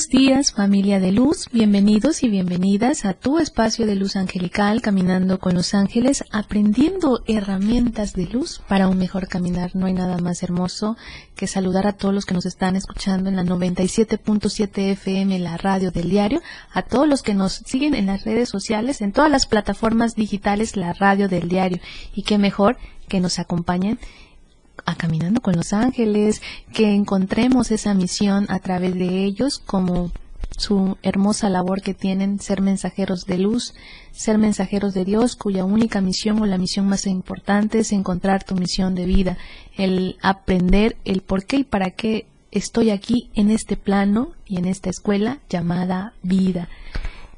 Buenos días familia de luz, bienvenidos y bienvenidas a tu espacio de luz angelical, caminando con los ángeles, aprendiendo herramientas de luz para un mejor caminar. No hay nada más hermoso que saludar a todos los que nos están escuchando en la 97.7 FM, la radio del diario, a todos los que nos siguen en las redes sociales, en todas las plataformas digitales, la radio del diario. Y qué mejor que nos acompañen a Caminando con los Ángeles, que encontremos esa misión a través de ellos como su hermosa labor que tienen ser mensajeros de luz, ser mensajeros de Dios, cuya única misión o la misión más importante es encontrar tu misión de vida, el aprender el por qué y para qué estoy aquí en este plano y en esta escuela llamada vida.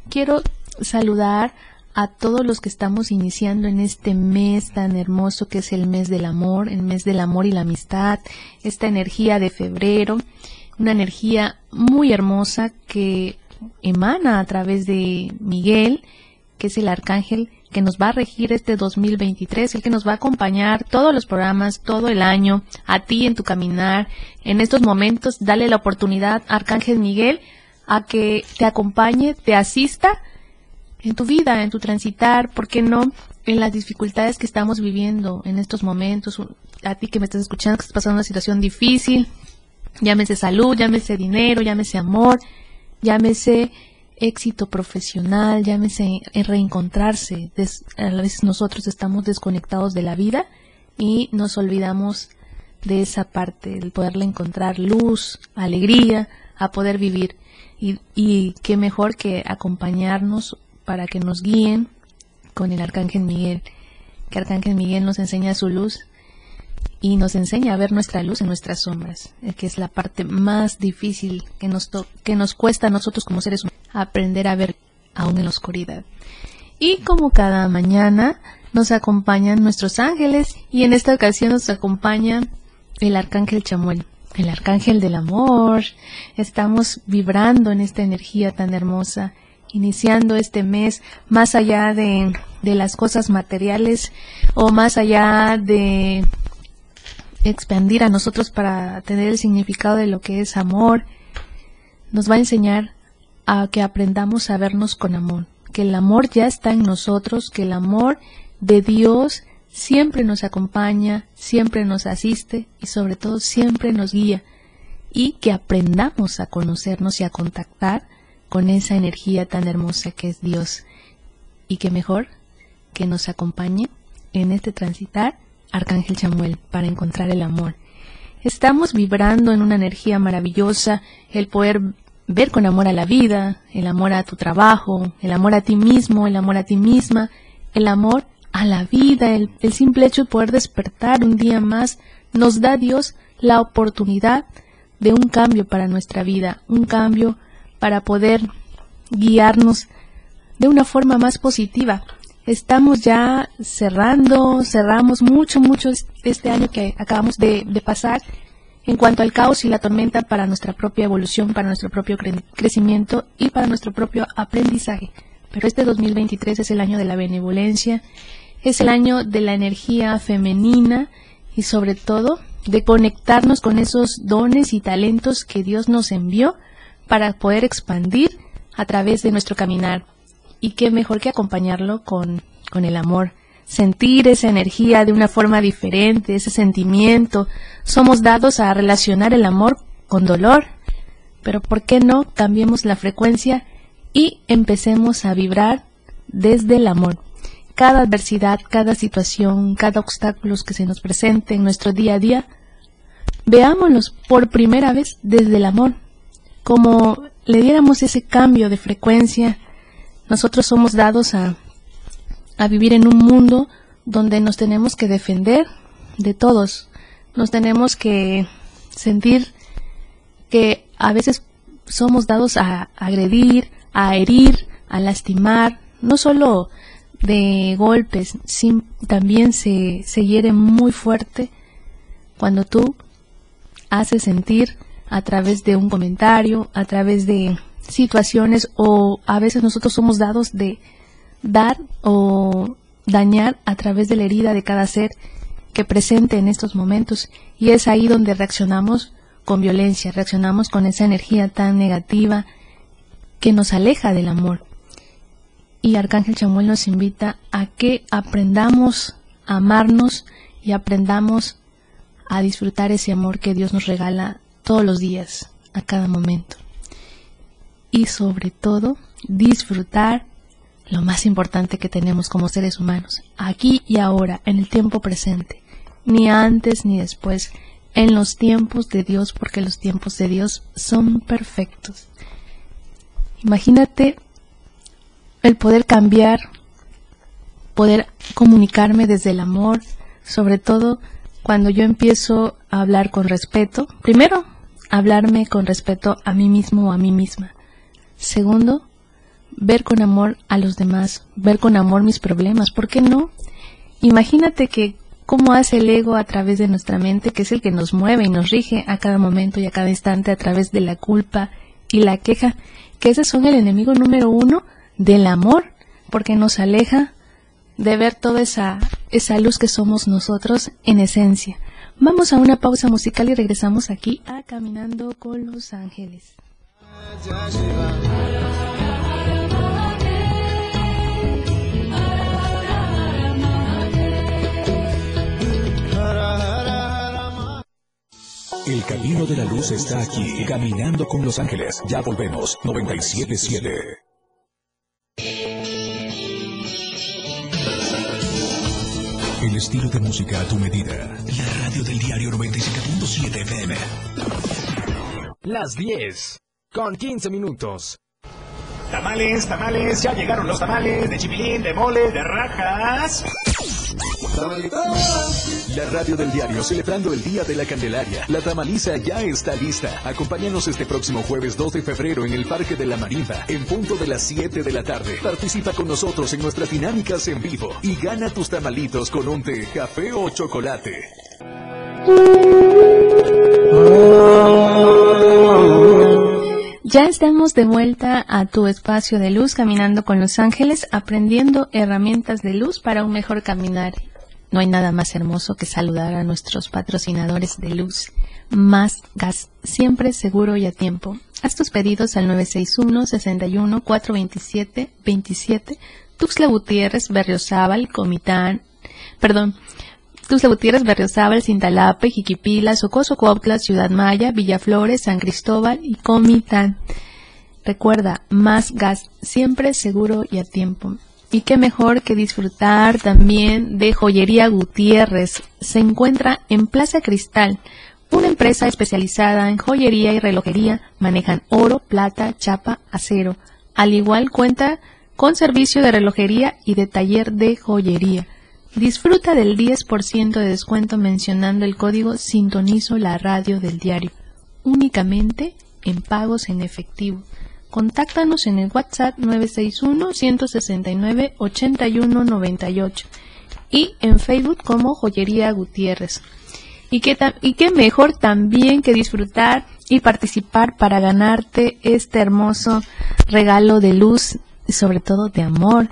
Quiero saludar a todos los que estamos iniciando en este mes tan hermoso que es el mes del amor, el mes del amor y la amistad, esta energía de febrero, una energía muy hermosa que emana a través de Miguel, que es el arcángel que nos va a regir este 2023, el que nos va a acompañar todos los programas, todo el año, a ti en tu caminar. En estos momentos, dale la oportunidad, Arcángel Miguel, a que te acompañe, te asista en tu vida, en tu transitar, ¿por qué no? En las dificultades que estamos viviendo en estos momentos, a ti que me estás escuchando, que estás pasando una situación difícil, llámese salud, llámese dinero, llámese amor, llámese éxito profesional, llámese reencontrarse. a veces nosotros estamos desconectados de la vida y nos olvidamos de esa parte, el poderle encontrar luz, alegría, a poder vivir. Y, y qué mejor que acompañarnos para que nos guíen con el Arcángel Miguel, que Arcángel Miguel nos enseña su luz y nos enseña a ver nuestra luz en nuestras sombras, eh, que es la parte más difícil que nos, que nos cuesta a nosotros como seres humanos aprender a ver aún en la oscuridad. Y como cada mañana nos acompañan nuestros ángeles y en esta ocasión nos acompaña el arcángel Chamuel, el arcángel del amor. Estamos vibrando en esta energía tan hermosa iniciando este mes más allá de, de las cosas materiales o más allá de expandir a nosotros para tener el significado de lo que es amor, nos va a enseñar a que aprendamos a vernos con amor, que el amor ya está en nosotros, que el amor de Dios siempre nos acompaña, siempre nos asiste y sobre todo siempre nos guía y que aprendamos a conocernos y a contactar con esa energía tan hermosa que es Dios. Y que mejor que nos acompañe en este transitar Arcángel Chamuel para encontrar el amor. Estamos vibrando en una energía maravillosa, el poder ver con amor a la vida, el amor a tu trabajo, el amor a ti mismo, el amor a ti misma, el amor a la vida, el, el simple hecho de poder despertar un día más, nos da Dios la oportunidad de un cambio para nuestra vida, un cambio para poder guiarnos de una forma más positiva. Estamos ya cerrando, cerramos mucho, mucho este año que acabamos de, pasar en cuanto al caos y la tormenta para nuestra propia evolución, para nuestro propio crecimiento y para nuestro propio aprendizaje. Pero este 2023 es el año de la benevolencia, es el año de la energía femenina y sobre todo de conectarnos con esos dones y talentos que Dios nos envió para poder expandir a través de nuestro caminar. Y qué mejor que acompañarlo con, con el amor. Sentir esa energía de una forma diferente, ese sentimiento. Somos dados a relacionar el amor con dolor. Pero ¿por qué no cambiemos la frecuencia y empecemos a vibrar desde el amor? Cada adversidad, cada situación, cada obstáculo que se nos presente en nuestro día a día, veámoslos por primera vez desde el amor, como le diéramos ese cambio de frecuencia, nosotros somos dados a, a vivir en un mundo donde nos tenemos que defender de todos, nos tenemos que sentir que a veces somos dados a agredir, a herir, a lastimar, no solo de golpes, también se, se hiere muy fuerte cuando tú haces sentir a través de un comentario, a través de situaciones o a veces nosotros somos dados de dar o dañar a través de la herida de cada ser que presente en estos momentos y es ahí donde reaccionamos con violencia, reaccionamos con esa energía tan negativa que nos aleja del amor. Y Arcángel Chamuel nos invita a que aprendamos a amarnos y aprendamos a disfrutar ese amor que Dios nos regala todos los días, a cada momento. Y sobre todo, disfrutar lo más importante que tenemos como seres humanos, aquí y ahora, en el tiempo presente, ni antes ni después, en los tiempos de Dios, porque los tiempos de Dios son perfectos. Imagínate el poder cambiar, poder comunicarme desde el amor, sobre todo cuando yo empiezo a hablar con respeto. Primero, hablarme con respeto a mí mismo o a mí misma. Segundo, ver con amor a los demás, ver con amor mis problemas. ¿Por qué no? Imagínate que cómo hace el ego a través de nuestra mente, que es el que nos mueve y nos rige a cada momento y a cada instante a través de la culpa y la queja, que ese son el enemigo número uno del amor, porque nos aleja de ver toda esa, esa luz que somos nosotros en esencia. Vamos a una pausa musical y regresamos aquí a Caminando con los Ángeles. El camino de la luz está aquí, caminando con los ángeles. Ya volvemos, 977. El estilo de música a tu medida. La radio del diario 97.7 FM. Las 10, con 15 minutos. Tamales, tamales, ya llegaron los tamales de chipilín, de mole, de rajas. La radio del diario celebrando el Día de la Candelaria. La tamaliza ya está lista. Acompáñanos este próximo jueves 2 de febrero en el Parque de la Marinda, en punto de las 7 de la tarde. Participa con nosotros en nuestras dinámicas en vivo y gana tus tamalitos con un té, café o chocolate. Ya estamos de vuelta a tu espacio de luz caminando con los ángeles, aprendiendo herramientas de luz para un mejor caminar no hay nada más hermoso que saludar a nuestros patrocinadores de luz. Más gas, siempre seguro y a tiempo. Haz tus pedidos al 961 61 427 27 Tuxtla Gutiérrez, Berriozábal, Comitán, perdón, Tuxtla Gutiérrez, Berriozábal, Cintalape, Jiquipila, Socoso, Cuautla, Ciudad Maya, Villaflores, San Cristóbal y Comitán. Recuerda, más gas, siempre seguro y a tiempo. Y qué mejor que disfrutar también de Joyería Gutiérrez. Se encuentra en Plaza Cristal, una empresa especializada en joyería y relojería. Manejan oro, plata, chapa, acero. Al igual cuenta con servicio de relojería y de taller de joyería. Disfruta del 10% de descuento mencionando el código Sintonizo la radio del diario, únicamente en pagos en efectivo. Contáctanos en el WhatsApp 961-169-8198 y en Facebook como Joyería Gutiérrez. Y qué, y qué mejor también que disfrutar y participar para ganarte este hermoso regalo de luz sobre todo de amor.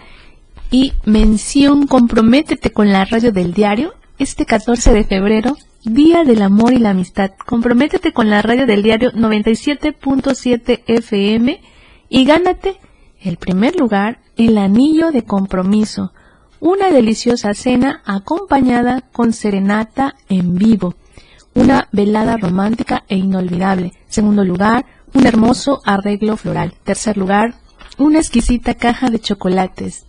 Y mención, comprométete con la radio del diario este 14 de febrero Día del Amor y la Amistad. Comprométete con la radio del diario 97.7 FM y gánate el primer lugar, el anillo de compromiso, una deliciosa cena acompañada con serenata en vivo, una velada romántica e inolvidable. Segundo lugar, un hermoso arreglo floral. Tercer lugar, una exquisita caja de chocolates.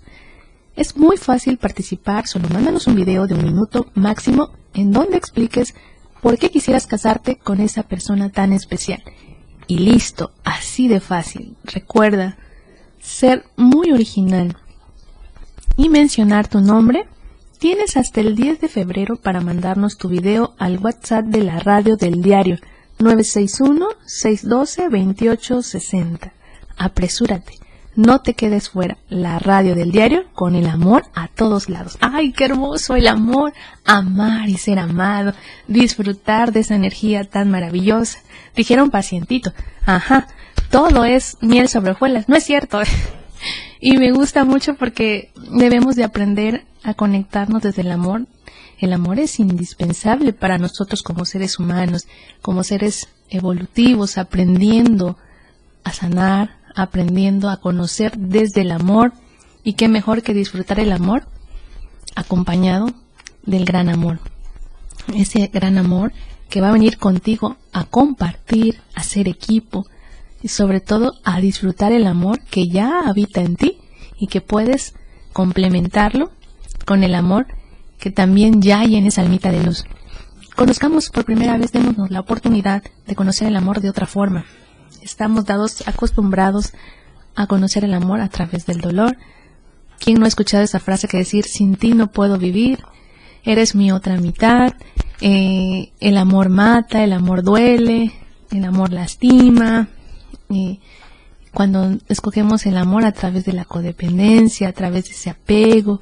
Es muy fácil participar, solo mándanos un video de un minuto máximo en donde expliques por qué quisieras casarte con esa persona tan especial y listo, así de fácil. Recuerda ser muy original y mencionar tu nombre. Tienes hasta el 10 de febrero para mandarnos tu video al WhatsApp de la radio del diario 961-612-2860. Apresúrate. No te quedes fuera. La radio del diario con el amor a todos lados. ¡Ay, qué hermoso el amor! Amar y ser amado. Disfrutar de esa energía tan maravillosa. Dijeron pacientito. Ajá. Todo es miel sobre hojuelas. No es cierto. y me gusta mucho porque debemos de aprender a conectarnos desde el amor. El amor es indispensable para nosotros como seres humanos, como seres evolutivos, aprendiendo a sanar, aprendiendo a conocer desde el amor y qué mejor que disfrutar el amor acompañado del gran amor. Ese gran amor que va a venir contigo a compartir, a ser equipo y sobre todo a disfrutar el amor que ya habita en ti y que puedes complementarlo con el amor que también ya hay en esa almita de luz. Conozcamos por primera vez, démonos la oportunidad de conocer el amor de otra forma, estamos dados, acostumbrados a conocer el amor a través del dolor. ¿Quién no ha escuchado esa frase que decir, sin ti no puedo vivir, eres mi otra mitad, eh, el amor mata, el amor duele, el amor lastima? cuando escogemos el amor a través de la codependencia, a través de ese apego,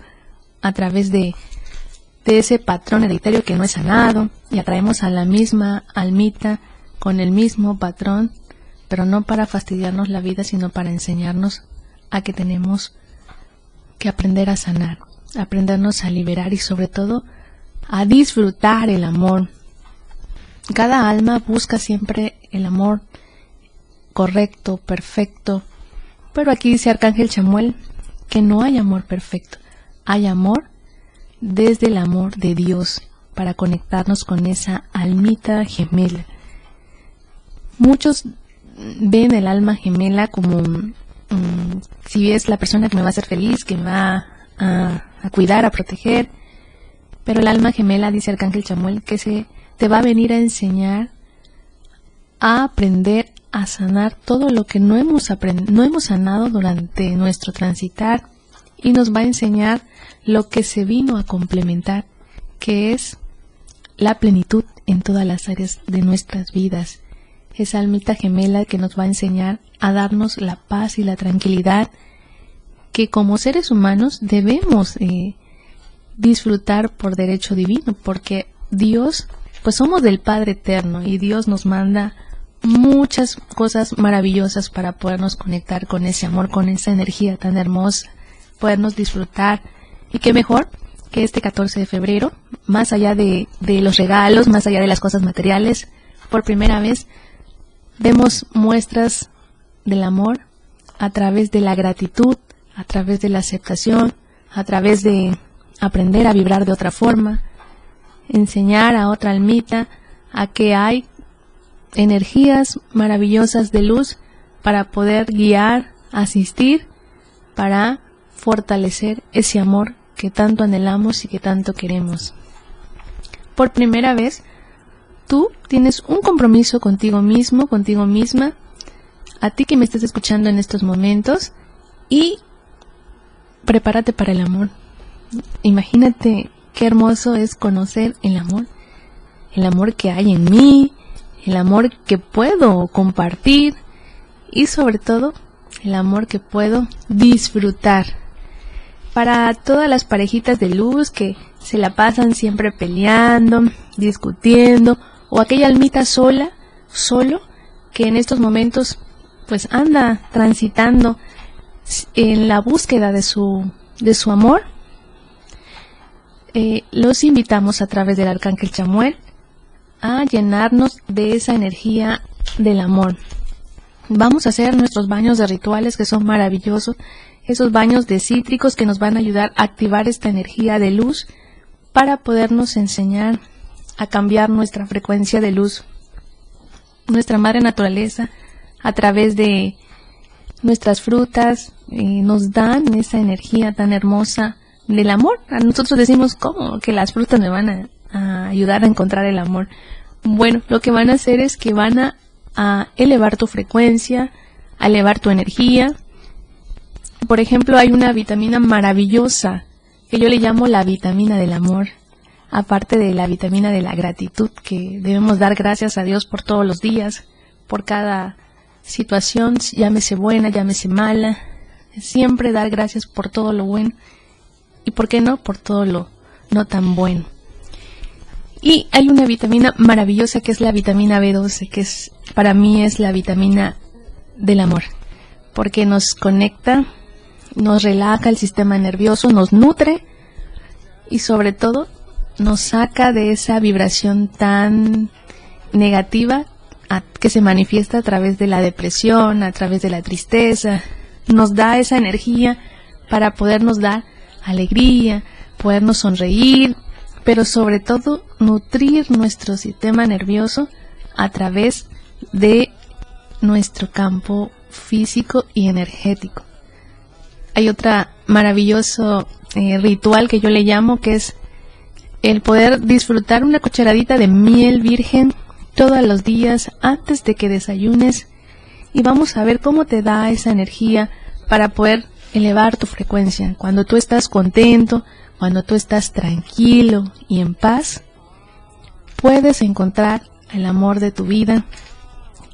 a través de, de ese patrón hereditario que no es sanado, y atraemos a la misma almita con el mismo patrón, pero no para fastidiarnos la vida, sino para enseñarnos a que tenemos que aprender a sanar, aprendernos a liberar y sobre todo a disfrutar el amor. Cada alma busca siempre el amor correcto, perfecto, pero aquí dice Arcángel Chamuel que no hay amor perfecto, hay amor desde el amor de Dios para conectarnos con esa almita gemela. Muchos ven el alma gemela como mm, si es la persona que me va a hacer feliz, que me va a, cuidar, a proteger. Pero el alma gemela, dice Arcángel Chamuel, que se te va a venir a enseñar a aprender a sanar todo lo que no hemos, no hemos sanado durante nuestro transitar y nos va a enseñar lo que se vino a complementar, que es la plenitud en todas las áreas de nuestras vidas esa almita gemela que nos va a enseñar a darnos la paz y la tranquilidad que como seres humanos debemos eh, disfrutar por derecho divino, porque Dios, pues somos del Padre Eterno y Dios nos manda muchas cosas maravillosas para podernos conectar con ese amor, con esa energía tan hermosa, podernos disfrutar. Y qué mejor que este 14 de febrero, más allá de, de los regalos, más allá de las cosas materiales, por primera vez Vemos muestras del amor a través de la gratitud, a través de la aceptación, a través de aprender a vibrar de otra forma, enseñar a otra almita a que hay energías maravillosas de luz para poder guiar, asistir, para fortalecer ese amor que tanto anhelamos y que tanto queremos. Por primera vez tú tienes un compromiso contigo mismo, contigo misma, a ti que me estás escuchando en estos momentos, y prepárate para el amor. Imagínate qué hermoso es conocer el amor, el amor que hay en mí, el amor que puedo compartir y sobre todo el amor que puedo disfrutar. Para todas las parejitas de luz que se la pasan siempre peleando, discutiendo o aquella almita sola, solo, que en estos momentos pues anda transitando en la búsqueda de su, de su amor, eh, los invitamos a través del Arcángel Chamuel a llenarnos de esa energía del amor. Vamos a hacer nuestros baños de rituales que son maravillosos, esos baños de cítricos que nos van a ayudar a activar esta energía de luz para podernos enseñar a cambiar nuestra frecuencia de luz. Nuestra madre naturaleza, a través de nuestras frutas, eh, nos dan esa energía tan hermosa del amor. A nosotros decimos, ¿cómo? Que las frutas me van a, ayudar a encontrar el amor. Bueno, lo que van a hacer es que van a, a elevar tu frecuencia, a elevar tu energía. Por ejemplo, hay una vitamina maravillosa que yo le llamo la vitamina del amor. Aparte de la vitamina de la gratitud, que debemos dar gracias a Dios por todos los días, por cada situación, llámese buena, llámese mala, siempre dar gracias por todo lo bueno y, ¿por qué no?, por todo lo no tan bueno. Y hay una vitamina maravillosa que es la vitamina B12, que es para mí es la vitamina del amor, porque nos conecta, nos relaja el sistema nervioso, nos nutre y sobre todo nos saca de esa vibración tan negativa que se manifiesta a través de la depresión, a través de la tristeza, nos da esa energía para podernos dar alegría, podernos sonreír, pero sobre todo nutrir nuestro sistema nervioso a través de nuestro campo físico y energético. Hay otro maravilloso eh, ritual que yo le llamo que es el poder disfrutar una cucharadita de miel virgen todos los días antes de que desayunes y vamos a ver cómo te da esa energía para poder elevar tu frecuencia. Cuando tú estás contento, cuando tú estás tranquilo y en paz, puedes encontrar el amor de tu vida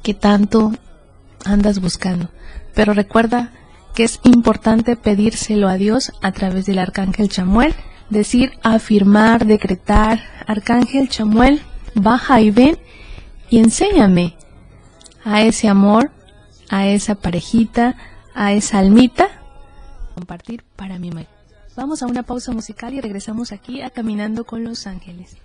que tanto andas buscando. Pero recuerda que es importante pedírselo a Dios a través del arcángel Chamuel, decir, afirmar, decretar, arcángel Chamuel, baja y ven y enséñame a ese amor, a esa parejita, a esa almita, compartir para mi madre. Vamos a una pausa musical y regresamos aquí a Caminando con los Ángeles.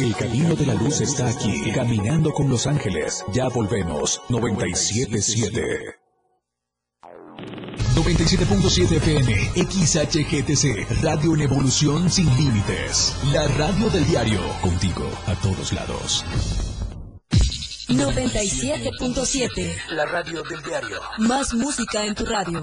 El camino de la luz está aquí, caminando con los ángeles. Ya volvemos. 977. 97.7 FM, XHGTC, Radio en Evolución Sin Límites. La radio del diario, contigo a todos lados. 97.7, La radio del diario. más música en tu radio.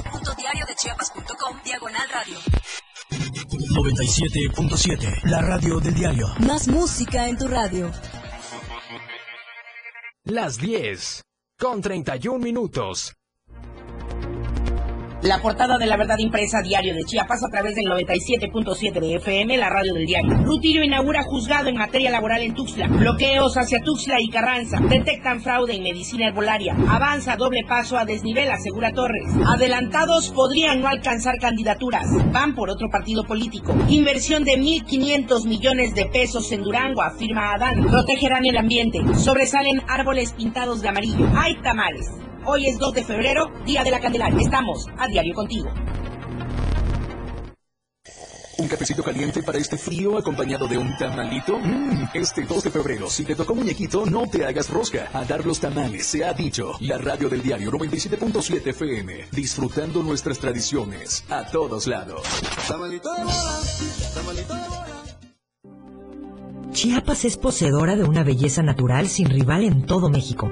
97.7. La radio del diario. Más música en tu radio. Las 10. Con 31 minutos. La portada de la verdad impresa diario de Chiapas a través del 97.7 de FM, la radio del diario. Rutilio inaugura juzgado en materia laboral en Tuxtla. Bloqueos hacia Tuxtla y Carranza. Detectan fraude en medicina herbolaria. Avanza doble paso a desnivel, asegura Torres. Adelantados podrían no alcanzar candidaturas. Van por otro partido político. Inversión de 1.500 millones de pesos en Durango, afirma Adán. Protegerán el ambiente. Sobresalen árboles pintados de amarillo. Hay tamales. Hoy es 2 de febrero, Día de la Candelaria. Estamos a diario contigo. ¿Un cafecito caliente para este frío acompañado de un tamalito? Mm, este 2 de febrero, si te tocó muñequito, no te hagas rosca. A dar los tamales, se ha dicho. La radio del diario 97.7 FM, disfrutando nuestras tradiciones a todos lados. Chiapas es poseedora de una belleza natural sin rival en todo México.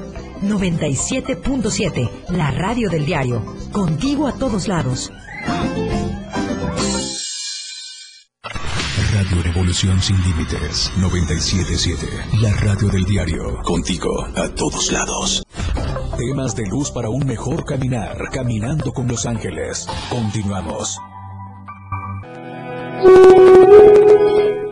97.7, la radio del diario. Contigo a todos lados. Radio Revolución Sin Límites 977. La radio del diario. Contigo a todos lados. Temas de luz para un mejor caminar. Caminando con los ángeles. Continuamos.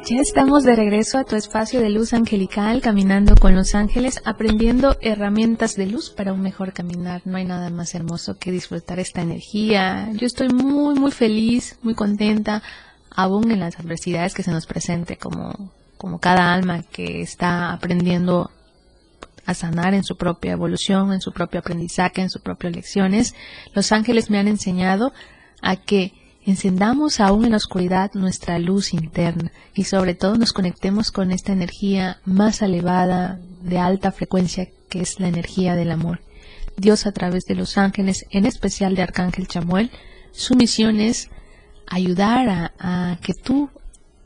Ya estamos de regreso a tu espacio de luz angelical, caminando con los ángeles, aprendiendo herramientas de luz para un mejor caminar. No hay nada más hermoso que disfrutar esta energía. Yo estoy muy, muy feliz, muy contenta, aún en las adversidades que se nos presente, como, como cada alma que está aprendiendo a sanar en su propia evolución, en su propio aprendizaje, en sus propias lecciones. Los ángeles me han enseñado a que encendamos aún en la oscuridad nuestra luz interna y sobre todo nos conectemos con esta energía más elevada de alta frecuencia que es la energía del amor. Dios a través de los ángeles, en especial de Arcángel Chamuel, su misión es ayudar a, que tú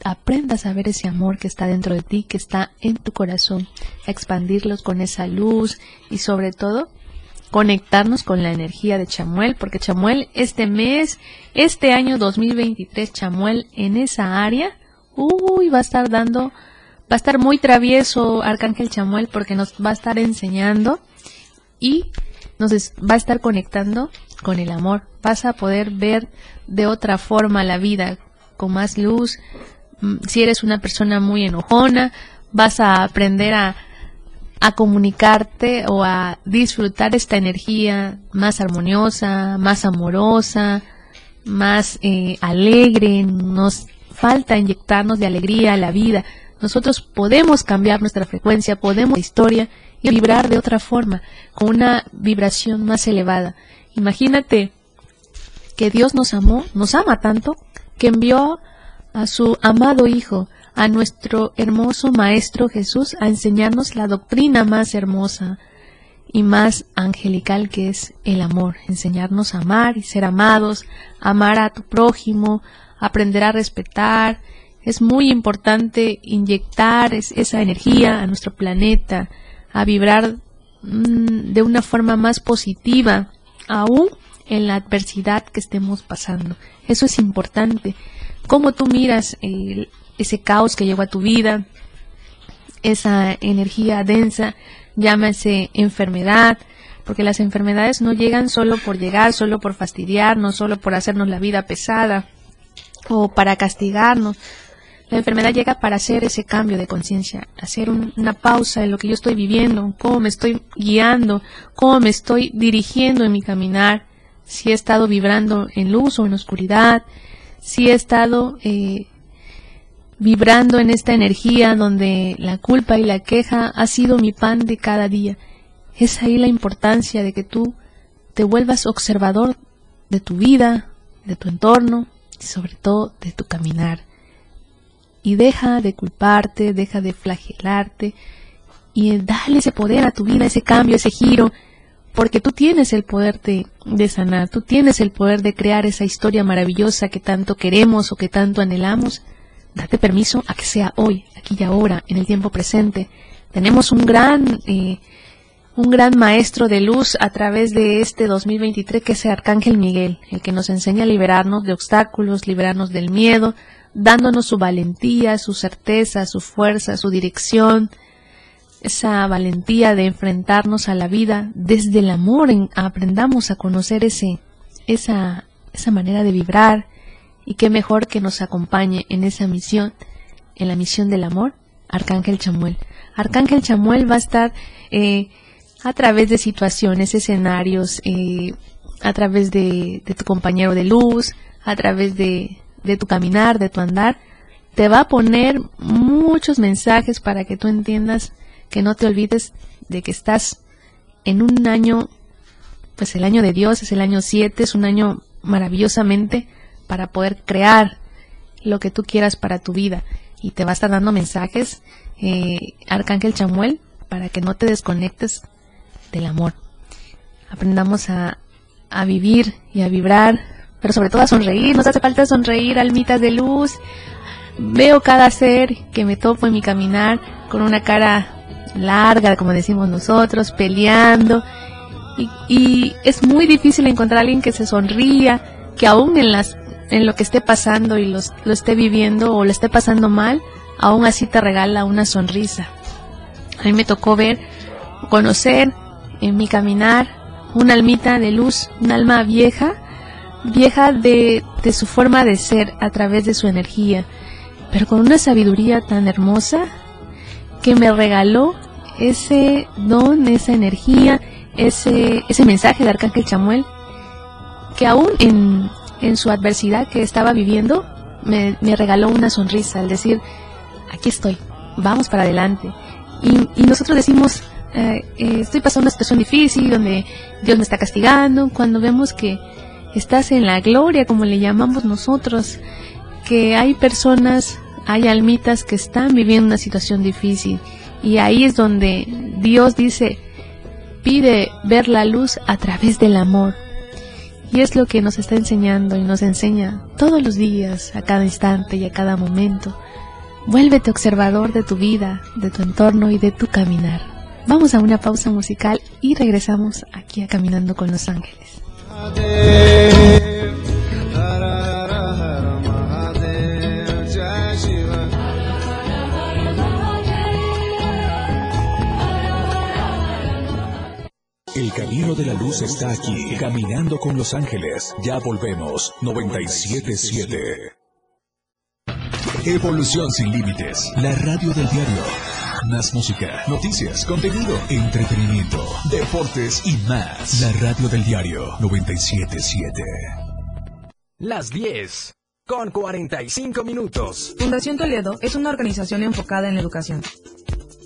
aprendas a ver ese amor que está dentro de ti, que está en tu corazón, a expandirlos con esa luz y sobre todo conectarnos con la energía de Chamuel, porque Chamuel este mes, este año 2023, Chamuel en esa área, uy, va a estar dando, va a estar muy travieso Arcángel Chamuel porque nos va a estar enseñando y nos va a estar conectando con el amor. Vas a poder ver de otra forma la vida, con más luz. Mm, si eres una persona muy enojona, vas a aprender a a comunicarte o a disfrutar esta energía más armoniosa, más amorosa, más eh, alegre. Nos falta inyectarnos de alegría a la vida. Nosotros podemos cambiar nuestra frecuencia, podemos historia y vibrar de otra forma, con una vibración más elevada. Imagínate que Dios nos amó, nos ama tanto, que envió a su amado Hijo a nuestro hermoso Maestro Jesús a enseñarnos la doctrina más hermosa y más angelical que es el amor, enseñarnos a amar y ser amados, amar a tu prójimo, aprender a respetar. Es muy importante inyectar esa energía a nuestro planeta, a vibrar mm, de una forma más positiva, aún en la adversidad que estemos pasando. Eso es importante. Cómo tú miras el, ese caos que llegó a tu vida, esa energía densa, llámase enfermedad, porque las enfermedades no llegan solo por llegar, solo por fastidiarnos, solo por hacernos la vida pesada o para castigarnos. La enfermedad llega para hacer ese cambio de conciencia, hacer una pausa en lo que yo estoy viviendo, cómo me estoy guiando, cómo me estoy dirigiendo en mi caminar, si he estado vibrando en luz o en oscuridad, si he estado eh, vibrando en esta energía donde la culpa y la queja ha sido mi pan de cada día. Es ahí la importancia de que tú te vuelvas observador de tu vida, de tu entorno y sobre todo de tu caminar. Y deja de culparte, deja de flagelarte y dale ese poder a tu vida, ese cambio, ese giro, porque tú tienes el poder de, de sanar, tú tienes el poder de crear esa historia maravillosa que tanto queremos o que tanto anhelamos date permiso a que sea hoy, aquí y ahora, en el tiempo presente. Tenemos un gran, eh, un gran maestro de luz a través de este 2023 que es el Arcángel Miguel, el que nos enseña a liberarnos de obstáculos, liberarnos del miedo, dándonos su valentía, su certeza, su fuerza, su dirección, esa valentía de enfrentarnos a la vida desde el amor, aprendamos a conocer ese, esa, esa manera de vibrar, y qué mejor que nos acompañe en esa misión, en la misión del amor, Arcángel Chamuel. Arcángel Chamuel va a estar eh, a través de situaciones, escenarios, eh, a través de, tu compañero de luz, a través de, de tu caminar, de tu andar, te va a poner muchos mensajes para que tú entiendas que no te olvides de que estás en un año, pues el año de Dios es el año 7, es un año maravillosamente para poder crear lo que tú quieras para tu vida. Y te va a estar dando mensajes, eh, Arcángel Chamuel, para que no te desconectes del amor. Aprendamos a, a vivir y a vibrar, pero sobre todo a sonreír. Nos hace falta sonreír, almitas de luz. Veo cada ser que me topo en mi caminar con una cara larga, como decimos nosotros, peleando. Y, es muy difícil encontrar a alguien que se sonría, que aún en las en lo que esté pasando y los, lo esté viviendo o lo esté pasando mal, aún así te regala una sonrisa. A mí me tocó ver, conocer en mi caminar una almita de luz, un alma vieja, vieja de, de su forma de ser a través de su energía. pero con una sabiduría tan hermosa que me regaló ese don, esa energía, ese, ese mensaje de Arcángel Chamuel, que aún en, en su adversidad que estaba viviendo, me, regaló una sonrisa al decir, aquí estoy, vamos para adelante. Y, y nosotros decimos, eh, eh, estoy pasando una situación difícil donde Dios me está castigando, cuando vemos que estás en la gloria, como le llamamos nosotros, que hay personas, hay almitas que están viviendo una situación difícil. Y ahí es donde Dios dice, pide ver la luz a través del amor. Y es lo que nos está enseñando y nos enseña todos los días, a cada instante y a cada momento. Vuélvete observador de tu vida, de tu entorno y de tu caminar. Vamos a una pausa musical y regresamos aquí a Caminando con los Ángeles. El camino de la luz está aquí, caminando con los ángeles. Ya volvemos, 977. Evolución sin límites, la radio del diario. Más música, noticias, contenido, entretenimiento, deportes y más. La radio del diario 977. Las 10 con 45 minutos. Fundación Toledo es una organización enfocada en la educación.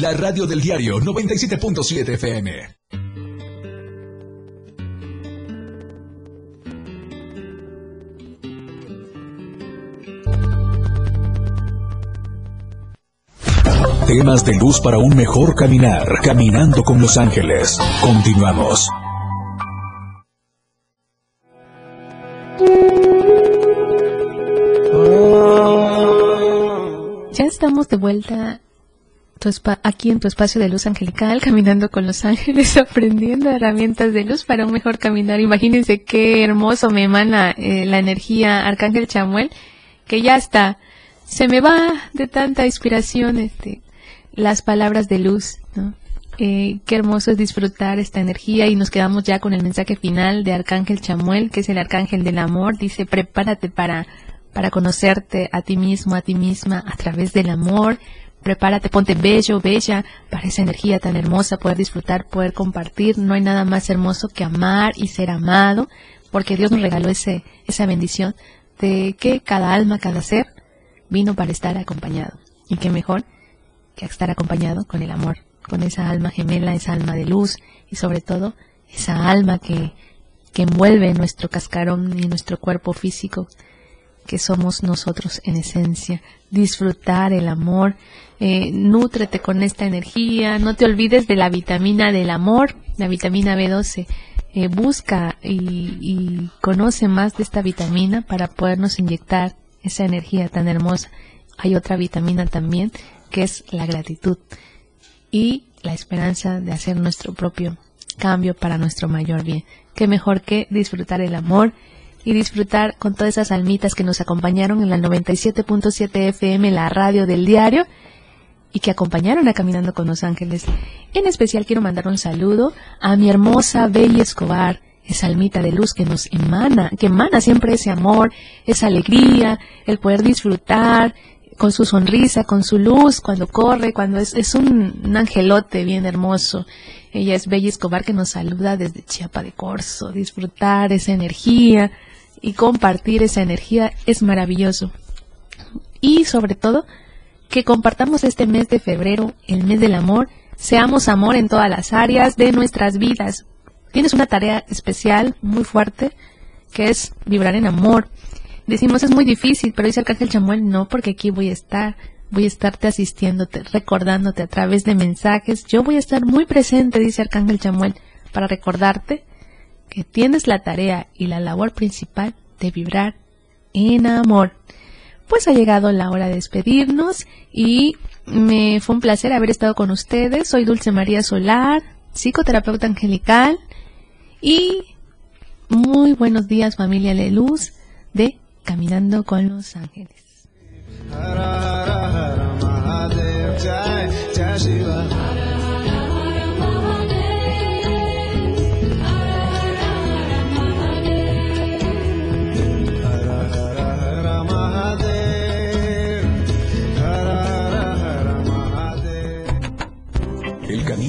La radio del diario 97.7 FM. Temas de luz para un mejor caminar. Caminando con los ángeles. Continuamos. Ya estamos de vuelta aquí en tu espacio de luz angelical, caminando con los ángeles, aprendiendo herramientas de luz para un mejor caminar. Imagínense qué hermoso me emana eh, la energía Arcángel Chamuel, que ya está, se me va de tanta inspiración este, las palabras de luz. Eh, qué hermoso es disfrutar esta energía y nos quedamos ya con el mensaje final de Arcángel Chamuel, que es el Arcángel del Amor. Dice, prepárate para, para conocerte a ti mismo, a ti misma, a través del amor. Prepárate, ponte bello, bella, para esa energía tan hermosa, poder disfrutar, poder compartir. No hay nada más hermoso que amar y ser amado, porque Dios nos regaló ese, esa bendición de que cada alma, cada ser, vino para estar acompañado. Y qué mejor que estar acompañado con el amor, con esa alma gemela, esa alma de luz y sobre todo esa alma que, que envuelve nuestro cascarón y nuestro cuerpo físico, que somos nosotros en esencia. Disfrutar el amor, eh, nútrete con esta energía, no te olvides de la vitamina del amor, la vitamina B12. Eh, busca y, y conoce más de esta vitamina para podernos inyectar esa energía tan hermosa. Hay otra vitamina también que es la gratitud y la esperanza de hacer nuestro propio cambio para nuestro mayor bien. Qué mejor que disfrutar el amor y disfrutar con todas esas almitas que nos acompañaron en la 97.7 FM, la radio del diario, y que acompañaron a Caminando con los Ángeles. En especial quiero mandar un saludo a mi hermosa Bella Escobar, esa almita de luz que nos emana, que emana siempre ese amor, esa alegría, el poder disfrutar con su sonrisa, con su luz, cuando corre, cuando es, es un, un angelote bien hermoso. Ella es Bella Escobar que nos saluda desde Chiapa de Corzo. Disfrutar esa energía y compartir esa energía es maravilloso. y sobre todo que compartamos este mes de febrero, el mes del amor, seamos amor en todas las áreas de nuestras vidas. Tienes una tarea especial, muy fuerte, que es vibrar en amor. Decimos es muy difícil, pero dice Arcángel Chamuel, no, porque aquí voy a estar, voy a estarte asistiéndote, recordándote a través de mensajes. Yo voy a estar muy presente, dice Arcángel Chamuel, para recordarte que tienes la tarea y la labor principal de vibrar en amor. Pues ha llegado la hora de despedirnos y me fue un placer haber estado con ustedes. Soy Dulce María Solar, psicoterapeuta angelical y muy buenos días familia de luz de Caminando con los Ángeles.